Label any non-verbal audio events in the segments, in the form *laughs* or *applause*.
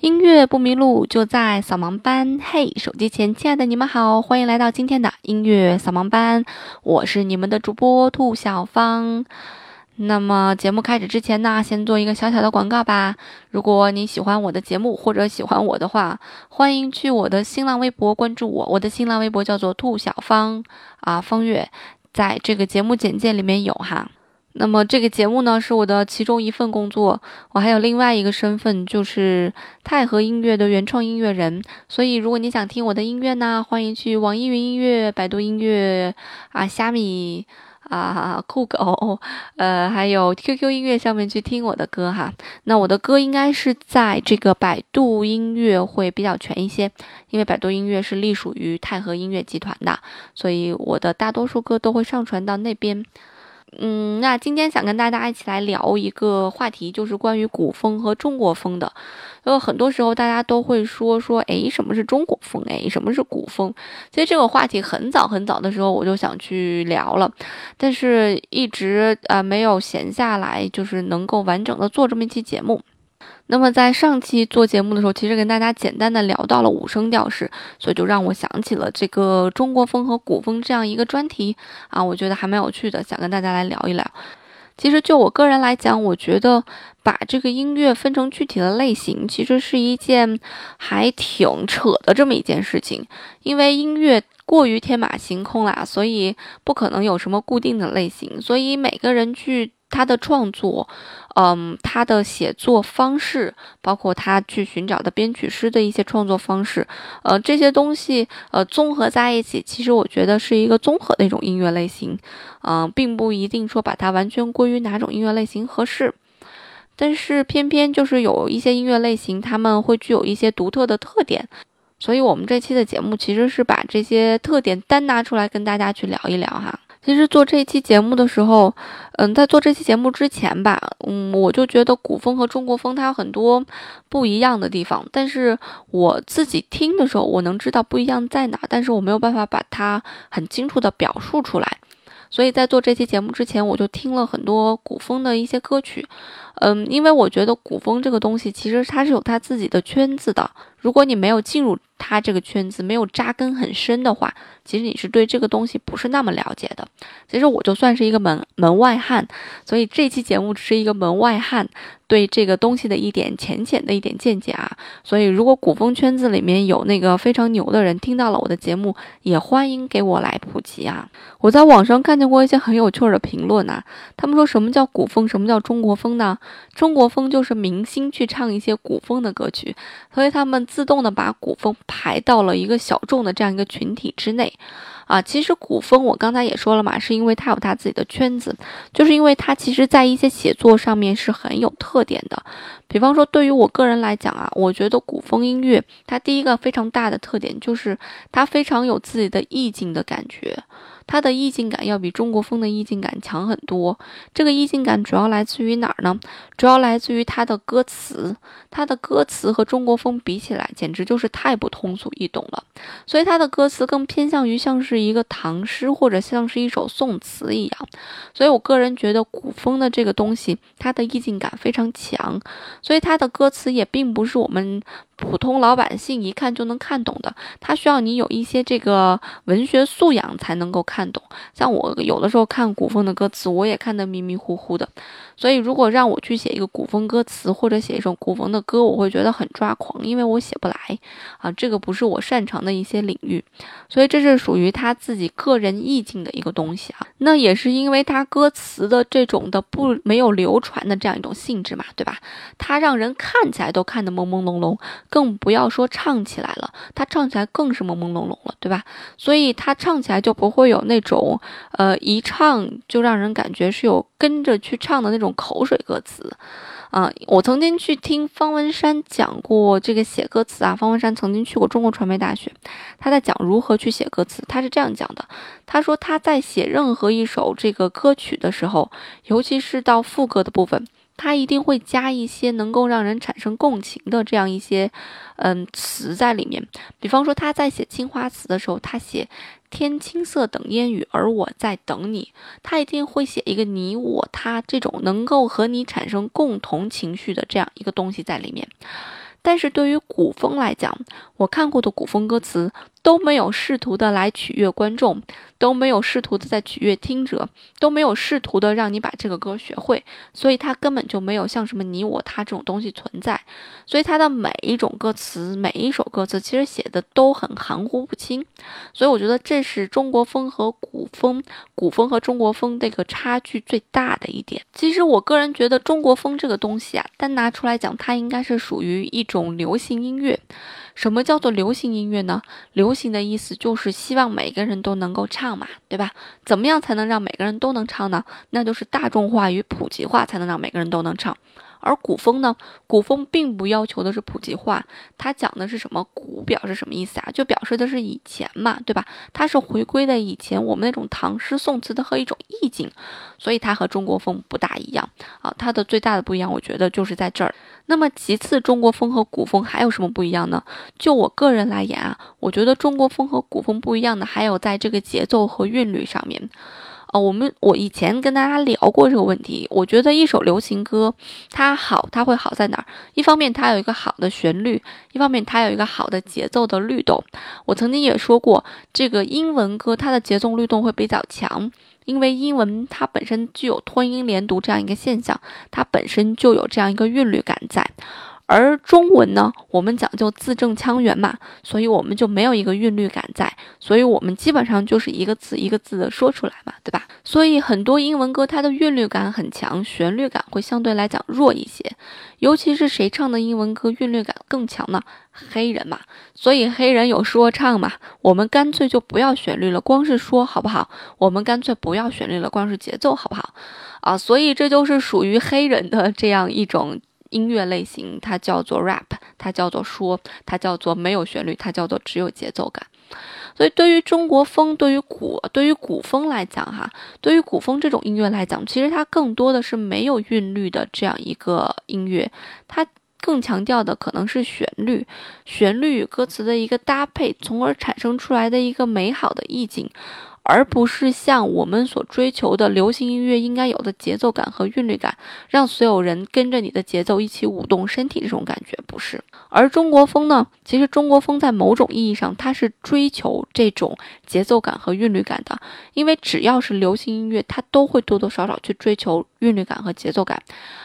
音乐不迷路，就在扫盲班。嘿，手机前亲爱的你们好，欢迎来到今天的音乐扫盲班。我是你们的主播兔小芳。那么节目开始之前呢，先做一个小小的广告吧。如果你喜欢我的节目或者喜欢我的话，欢迎去我的新浪微博关注我。我的新浪微博叫做兔小芳啊，风月，在这个节目简介里面有哈。那么这个节目呢，是我的其中一份工作。我还有另外一个身份，就是太和音乐的原创音乐人。所以，如果你想听我的音乐呢，欢迎去网易云音乐、百度音乐啊、虾米啊、酷狗，呃，还有 QQ 音乐上面去听我的歌哈。那我的歌应该是在这个百度音乐会比较全一些，因为百度音乐是隶属于太和音乐集团的，所以我的大多数歌都会上传到那边。嗯，那今天想跟大家一起来聊一个话题，就是关于古风和中国风的。有很多时候大家都会说说，诶，什么是中国风？诶，什么是古风？其实这个话题很早很早的时候我就想去聊了，但是一直呃没有闲下来，就是能够完整的做这么一期节目。那么在上期做节目的时候，其实跟大家简单的聊到了五声调式，所以就让我想起了这个中国风和古风这样一个专题啊，我觉得还蛮有趣的，想跟大家来聊一聊。其实就我个人来讲，我觉得把这个音乐分成具体的类型，其实是一件还挺扯的这么一件事情，因为音乐过于天马行空啦，所以不可能有什么固定的类型，所以每个人去。他的创作，嗯，他的写作方式，包括他去寻找的编曲师的一些创作方式，呃，这些东西，呃，综合在一起，其实我觉得是一个综合的一种音乐类型，嗯，并不一定说把它完全归于哪种音乐类型合适，但是偏偏就是有一些音乐类型，他们会具有一些独特的特点，所以我们这期的节目其实是把这些特点单拿出来跟大家去聊一聊哈。其实做这期节目的时候，嗯，在做这期节目之前吧，嗯，我就觉得古风和中国风它有很多不一样的地方，但是我自己听的时候，我能知道不一样在哪，但是我没有办法把它很清楚的表述出来。所以在做这期节目之前，我就听了很多古风的一些歌曲，嗯，因为我觉得古风这个东西其实它是有它自己的圈子的，如果你没有进入他这个圈子，没有扎根很深的话。其实你是对这个东西不是那么了解的，其实我就算是一个门门外汉，所以这期节目只是一个门外汉对这个东西的一点浅浅的一点见解啊。所以如果古风圈子里面有那个非常牛的人听到了我的节目，也欢迎给我来普及啊。我在网上看见过一些很有趣的评论呐，他们说什么叫古风，什么叫中国风呢？中国风就是明星去唱一些古风的歌曲，所以他们自动的把古风排到了一个小众的这样一个群体之内。啊，其实古风我刚才也说了嘛，是因为它有它自己的圈子，就是因为它其实在一些写作上面是很有特点的。比方说，对于我个人来讲啊，我觉得古风音乐它第一个非常大的特点就是它非常有自己的意境的感觉。它的意境感要比中国风的意境感强很多。这个意境感主要来自于哪儿呢？主要来自于它的歌词。它的歌词和中国风比起来，简直就是太不通俗易懂了。所以它的歌词更偏向于像是一个唐诗，或者像是一首宋词一样。所以我个人觉得古风的这个东西，它的意境感非常强。所以它的歌词也并不是我们。普通老百姓一看就能看懂的，他需要你有一些这个文学素养才能够看懂。像我有的时候看古风的歌词，我也看得迷迷糊糊的。所以，如果让我去写一个古风歌词或者写一首古风的歌，我会觉得很抓狂，因为我写不来啊，这个不是我擅长的一些领域。所以，这是属于他自己个人意境的一个东西啊。那也是因为他歌词的这种的不没有流传的这样一种性质嘛，对吧？他让人看起来都看得朦朦胧胧，更不要说唱起来了，他唱起来更是朦朦胧胧了，对吧？所以他唱起来就不会有那种呃一唱就让人感觉是有跟着去唱的那种。口水歌词，啊，我曾经去听方文山讲过这个写歌词啊。方文山曾经去过中国传媒大学，他在讲如何去写歌词。他是这样讲的：他说他在写任何一首这个歌曲的时候，尤其是到副歌的部分，他一定会加一些能够让人产生共情的这样一些嗯词在里面。比方说他在写青花瓷的时候，他写。天青色等烟雨，而我在等你。他一定会写一个你我他这种能够和你产生共同情绪的这样一个东西在里面。但是对于古风来讲，我看过的古风歌词。都没有试图的来取悦观众，都没有试图的在取悦听者，都没有试图的让你把这个歌学会，所以它根本就没有像什么你我他这种东西存在。所以它的每一种歌词，每一首歌词其实写的都很含糊不清。所以我觉得这是中国风和古风，古风和中国风这个差距最大的一点。其实我个人觉得中国风这个东西啊，单拿出来讲，它应该是属于一种流行音乐。什么叫做流行音乐呢？流流行的意思就是希望每个人都能够唱嘛，对吧？怎么样才能让每个人都能唱呢？那就是大众化与普及化，才能让每个人都能唱。而古风呢？古风并不要求的是普及化，它讲的是什么？古表示什么意思啊？就表示的是以前嘛，对吧？它是回归的以前我们那种唐诗宋词的和一种意境，所以它和中国风不大一样啊。它的最大的不一样，我觉得就是在这儿。那么其次，中国风和古风还有什么不一样呢？就我个人来言啊，我觉得中国风和古风不一样的还有在这个节奏和韵律上面。哦，我们我以前跟大家聊过这个问题。我觉得一首流行歌，它好，它会好在哪儿？一方面它有一个好的旋律，一方面它有一个好的节奏的律动。我曾经也说过，这个英文歌它的节奏律动会比较强，因为英文它本身具有拖音连读这样一个现象，它本身就有这样一个韵律感在。而中文呢，我们讲究字正腔圆嘛，所以我们就没有一个韵律感在，所以我们基本上就是一个字一个字的说出来嘛，对吧？所以很多英文歌它的韵律感很强，旋律感会相对来讲弱一些。尤其是谁唱的英文歌韵律感更强呢？黑人嘛，所以黑人有说唱嘛，我们干脆就不要旋律了，光是说好不好？我们干脆不要旋律了，光是节奏好不好？啊，所以这就是属于黑人的这样一种。音乐类型，它叫做 rap，它叫做说，它叫做没有旋律，它叫做只有节奏感。所以，对于中国风，对于古，对于古风来讲，哈，对于古风这种音乐来讲，其实它更多的是没有韵律的这样一个音乐，它更强调的可能是旋律，旋律与歌词的一个搭配，从而产生出来的一个美好的意境。而不是像我们所追求的流行音乐应该有的节奏感和韵律感，让所有人跟着你的节奏一起舞动身体这种感觉不是。而中国风呢，其实中国风在某种意义上它是追求这种节奏感和韵律感的，因为只要是流行音乐，它都会多多少少去追求韵律感和节奏感。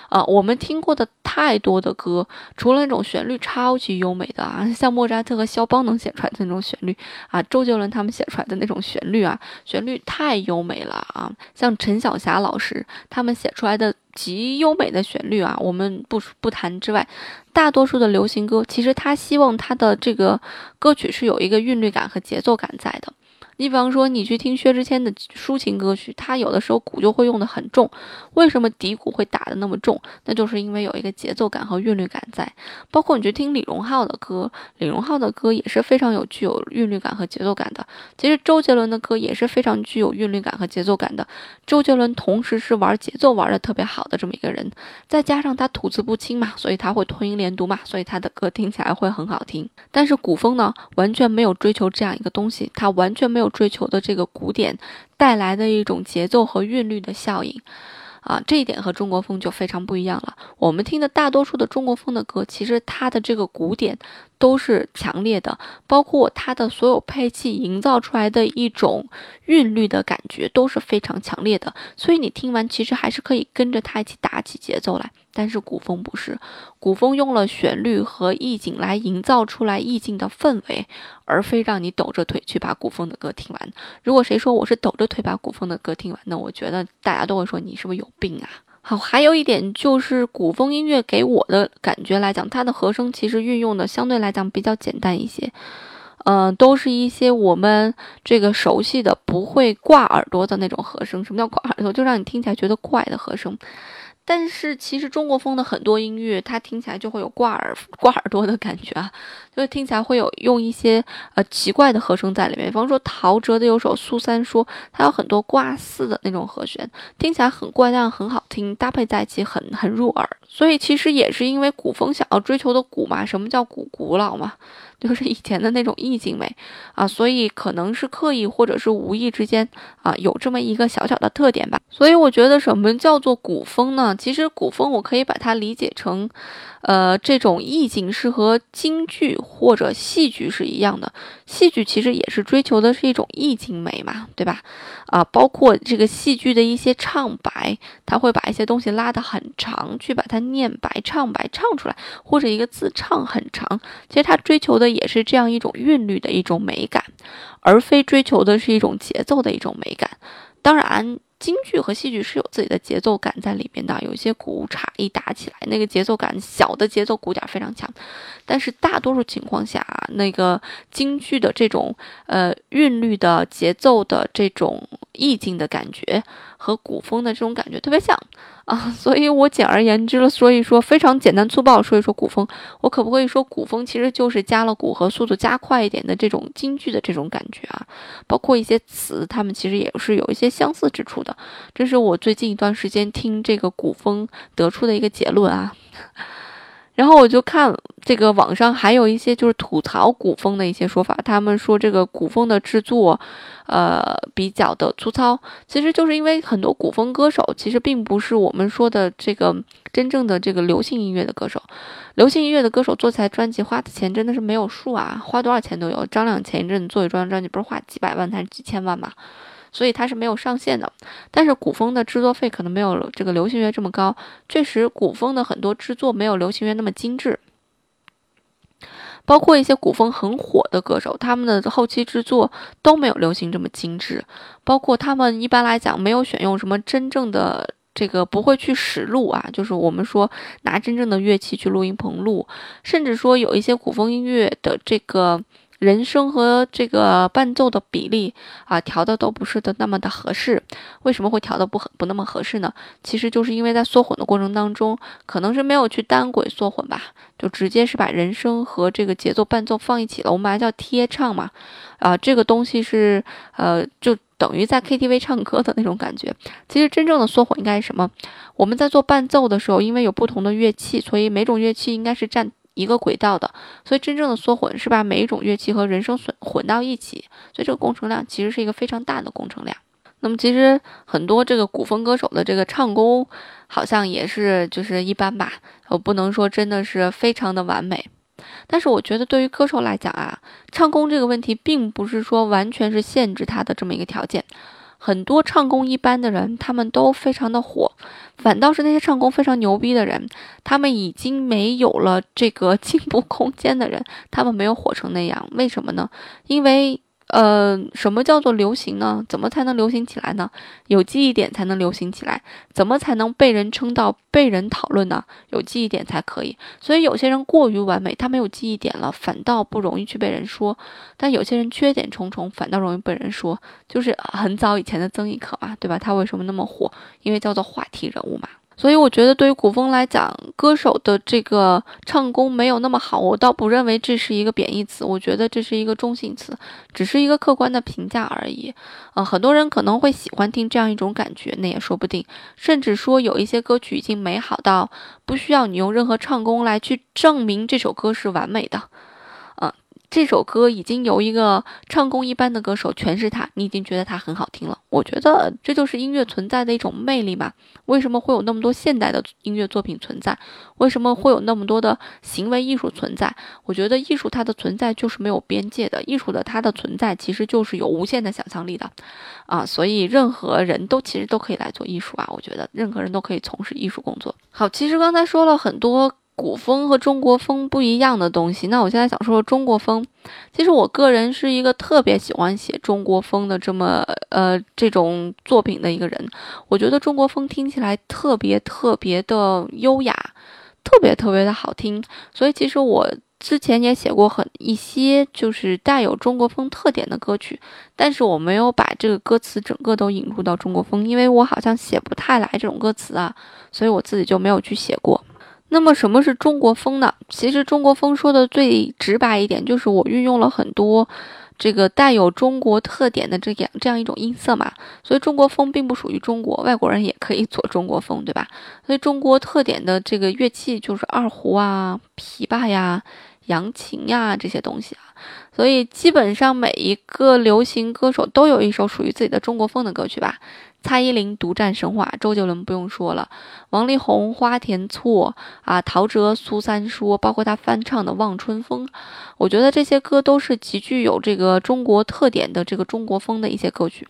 啊，我们听过的太多的歌，除了那种旋律超级优美的啊，像莫扎特和肖邦能写出来的那种旋律啊，周杰伦他们写出来的那种旋律啊，旋律太优美了啊，像陈晓霞老师他们写出来的极优美的旋律啊，我们不不谈之外，大多数的流行歌其实他希望他的这个歌曲是有一个韵律感和节奏感在的。你比方说，你去听薛之谦的抒情歌曲，他有的时候鼓就会用的很重。为什么底鼓会打的那么重？那就是因为有一个节奏感和韵律感在。包括你去听李荣浩的歌，李荣浩的歌也是非常有具有韵律感和节奏感的。其实周杰伦的歌也是非常具有韵律感和节奏感的。周杰伦同时是玩节奏玩的特别好的这么一个人，再加上他吐字不清嘛，所以他会拖音连读嘛，所以他的歌听起来会很好听。但是古风呢，完全没有追求这样一个东西，他完全没有。追求的这个古典带来的一种节奏和韵律的效应，啊，这一点和中国风就非常不一样了。我们听的大多数的中国风的歌，其实它的这个古典都是强烈的，包括它的所有配器营造出来的一种韵律的感觉都是非常强烈的，所以你听完其实还是可以跟着它一起打起节奏来。但是古风不是，古风用了旋律和意境来营造出来意境的氛围，而非让你抖着腿去把古风的歌听完。如果谁说我是抖着腿把古风的歌听完，那我觉得大家都会说你是不是有病啊？好，还有一点就是古风音乐给我的感觉来讲，它的和声其实运用的相对来讲比较简单一些，嗯，都是一些我们这个熟悉的不会挂耳朵的那种和声。什么叫挂耳朵？就让你听起来觉得怪的和声。但是其实中国风的很多音乐，它听起来就会有挂耳挂耳朵的感觉啊，就是听起来会有用一些呃奇怪的和声在里面。比方说陶喆的有首《苏三说》，它有很多挂四的那种和弦，听起来很怪，但很好听，搭配在一起很很入耳。所以其实也是因为古风想要追求的古嘛，什么叫古古老嘛？*laughs* 就是以前的那种意境美啊，所以可能是刻意或者是无意之间啊，有这么一个小小的特点吧。所以我觉得什么叫做古风？呢，其实古风我可以把它理解成，呃，这种意境是和京剧或者戏剧是一样的。戏剧其实也是追求的是一种意境美嘛，对吧？啊，包括这个戏剧的一些唱白，他会把一些东西拉得很长，去把它念白、唱白唱出来，或者一个字唱很长。其实他追求的也是这样一种韵律的一种美感，而非追求的是一种节奏的一种美感。当然。京剧和戏剧是有自己的节奏感在里面的，有一些鼓镲一打起来，那个节奏感小的节奏鼓点非常强。但是大多数情况下，那个京剧的这种呃韵律的节奏的这种意境的感觉。和古风的这种感觉特别像啊，*laughs* 所以我简而言之了，所以说非常简单粗暴说一说古风，我可不可以说古风其实就是加了鼓和速度加快一点的这种京剧的这种感觉啊？包括一些词，他们其实也是有一些相似之处的，这是我最近一段时间听这个古风得出的一个结论啊。然后我就看这个网上还有一些就是吐槽古风的一些说法，他们说这个古风的制作，呃，比较的粗糙。其实就是因为很多古风歌手其实并不是我们说的这个真正的这个流行音乐的歌手，流行音乐的歌手做起来专辑花的钱真的是没有数啊，花多少钱都有。张亮前一阵做一张专辑不是花几百万还是几千万嘛？所以它是没有上限的，但是古风的制作费可能没有这个流行乐这么高。确实，古风的很多制作没有流行乐那么精致，包括一些古风很火的歌手，他们的后期制作都没有流行这么精致。包括他们一般来讲没有选用什么真正的这个不会去实录啊，就是我们说拿真正的乐器去录音棚录，甚至说有一些古风音乐的这个。人声和这个伴奏的比例啊，调的都不是的那么的合适。为什么会调的不不那么合适呢？其实就是因为在缩混的过程当中，可能是没有去单轨缩混吧，就直接是把人声和这个节奏伴奏放一起了。我们还叫贴唱嘛，啊，这个东西是呃，就等于在 KTV 唱歌的那种感觉。其实真正的缩混应该是什么？我们在做伴奏的时候，因为有不同的乐器，所以每种乐器应该是占。一个轨道的，所以真正的缩混是把每一种乐器和人声混混到一起，所以这个工程量其实是一个非常大的工程量。那么其实很多这个古风歌手的这个唱功好像也是就是一般吧，我不能说真的是非常的完美。但是我觉得对于歌手来讲啊，唱功这个问题并不是说完全是限制他的这么一个条件。很多唱功一般的人，他们都非常的火，反倒是那些唱功非常牛逼的人，他们已经没有了这个 *laughs* 进步空间的人，他们没有火成那样，为什么呢？因为。呃，什么叫做流行呢？怎么才能流行起来呢？有记忆点才能流行起来。怎么才能被人称道、被人讨论呢？有记忆点才可以。所以有些人过于完美，他没有记忆点了，反倒不容易去被人说；但有些人缺点重重，反倒容易被人说。就是很早以前的曾轶可嘛，对吧？他为什么那么火？因为叫做话题人物嘛。所以我觉得，对于古风来讲，歌手的这个唱功没有那么好，我倒不认为这是一个贬义词，我觉得这是一个中性词，只是一个客观的评价而已。呃，很多人可能会喜欢听这样一种感觉，那也说不定。甚至说，有一些歌曲已经美好到不需要你用任何唱功来去证明这首歌是完美的。这首歌已经由一个唱功一般的歌手诠释它，你已经觉得它很好听了。我觉得这就是音乐存在的一种魅力嘛。为什么会有那么多现代的音乐作品存在？为什么会有那么多的行为艺术存在？我觉得艺术它的存在就是没有边界的，艺术的它的存在其实就是有无限的想象力的，啊，所以任何人都其实都可以来做艺术啊。我觉得任何人都可以从事艺术工作。好，其实刚才说了很多。古风和中国风不一样的东西，那我现在想说说中国风。其实我个人是一个特别喜欢写中国风的这么呃这种作品的一个人。我觉得中国风听起来特别特别的优雅，特别特别的好听。所以其实我之前也写过很一些就是带有中国风特点的歌曲，但是我没有把这个歌词整个都引入到中国风，因为我好像写不太来这种歌词啊，所以我自己就没有去写过。那么什么是中国风呢？其实中国风说的最直白一点，就是我运用了很多这个带有中国特点的这样这样一种音色嘛。所以中国风并不属于中国，外国人也可以做中国风，对吧？所以中国特点的这个乐器就是二胡啊、琵琶呀、扬琴呀这些东西啊。所以基本上每一个流行歌手都有一首属于自己的中国风的歌曲吧。蔡依林独占神话，周杰伦不用说了，王力宏花田错啊，陶喆苏三说，包括他翻唱的《望春风》，我觉得这些歌都是极具有这个中国特点的这个中国风的一些歌曲。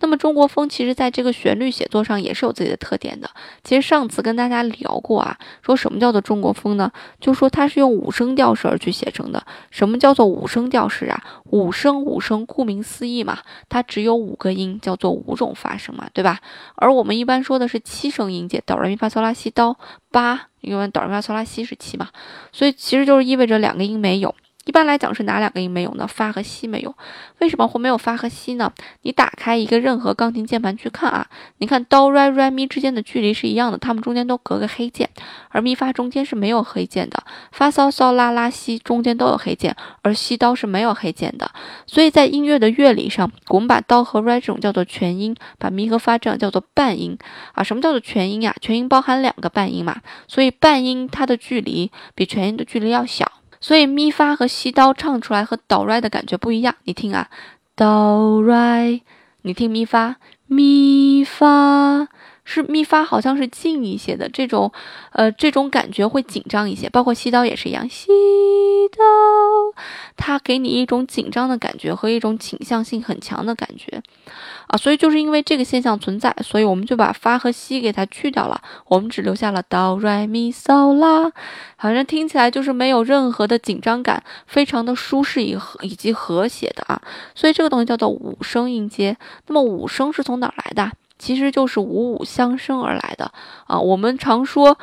那么中国风其实在这个旋律写作上也是有自己的特点的。其实上次跟大家聊过啊，说什么叫做中国风呢？就说它是用五声调式而去写成的。什么叫做五五声调式啊？五声五声，顾名思义嘛，它只有五个音，叫做五种发声嘛，对吧？而我们一般说的是七声音阶，哆来咪发嗦拉西哆八，因为哆来咪发嗦拉西是七嘛，所以其实就是意味着两个音没有。一般来讲是哪两个音没有呢？发和西没有，为什么会没有发和西呢？你打开一个任何钢琴键盘去看啊，你看哆来瑞咪之间的距离是一样的，它们中间都隔个黑键，而咪发中间是没有黑键的，发嗦嗦拉拉西中间都有黑键，而西哆是没有黑键的。所以在音乐的乐理上，我们把哆和瑞这种叫做全音，把咪和发这样叫做半音啊。什么叫做全音呀？全音包含两个半音嘛，所以半音它的距离比全音的距离要小。所以咪发和西哆唱出来和哆来的感觉不一样，你听啊，哆来，你听咪发，咪发是咪发，好像是近一些的这种，呃，这种感觉会紧张一些。包括西哆也是一样，西哆，它给你一种紧张的感觉和一种倾向性很强的感觉。啊，所以就是因为这个现象存在，所以我们就把发和西给它去掉了，我们只留下了哆来咪嗦啦，反正听起来就是没有任何的紧张感，非常的舒适以和以及和谐的啊，所以这个东西叫做五声音阶。那么五声是从哪来的？其实就是五五相生而来的啊。我们常说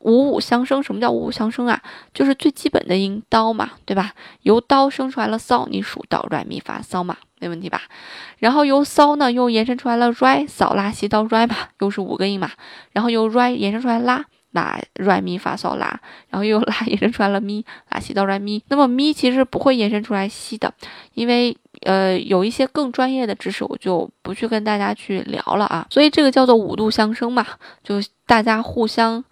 五五相生，什么叫五五相生啊？就是最基本的音哆嘛，对吧？由哆生出来了嗦，你数到哆来咪发嗦嘛。没问题吧？然后由骚呢又延伸出来了 r 扫拉西到 r 嘛，又是五个音嘛。然后由 r 延伸出来拉拉 r 咪发嗦拉，然后又拉 *laughs* 延伸出来了咪拉西到 r 咪。那么咪其实不会延伸出来西的，因为呃有一些更专业的知识我就不去跟大家去聊了啊。所以这个叫做五度相生嘛，就大家互相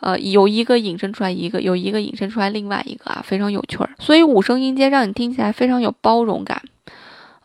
呃有一个引申出来一个，有一个引申出来另外一个啊，非常有趣儿。所以五声音阶让你听起来非常有包容感。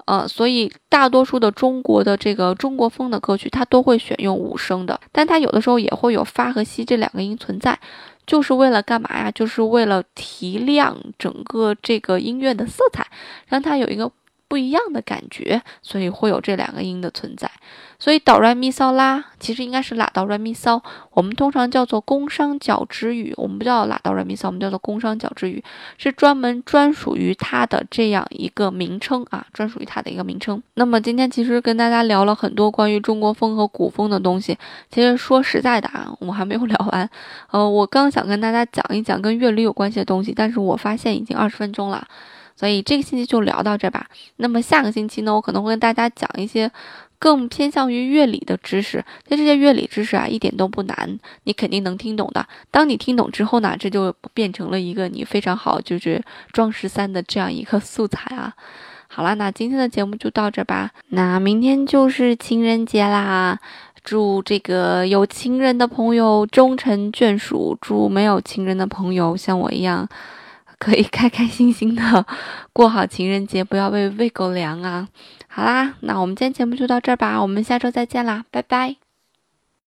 呃，所以大多数的中国的这个中国风的歌曲，它都会选用五声的，但它有的时候也会有发和西这两个音存在，就是为了干嘛呀？就是为了提亮整个这个音乐的色彩，让它有一个。不一样的感觉，所以会有这两个音的存在。所以哆来咪嗦拉其实应该是拉哆来咪嗦，我们通常叫做宫商角徵羽，我们不叫拉哆来咪嗦，我们叫做宫商角徵羽，是专门专属于它的这样一个名称啊，专属于它的一个名称。那么今天其实跟大家聊了很多关于中国风和古风的东西，其实说实在的啊，我还没有聊完。呃，我刚想跟大家讲一讲跟乐理有关系的东西，但是我发现已经二十分钟了。所以这个星期就聊到这吧。那么下个星期呢，我可能会跟大家讲一些更偏向于乐理的知识。那这些乐理知识啊，一点都不难，你肯定能听懂的。当你听懂之后呢，这就变成了一个你非常好就是装十三的这样一个素材啊。好了，那今天的节目就到这吧。那明天就是情人节啦，祝这个有情人的朋友终成眷属，祝没有情人的朋友像我一样。可以开开心心的过好情人节，不要喂喂狗粮啊！好啦，那我们今天节目就到这儿吧，我们下周再见啦，拜拜。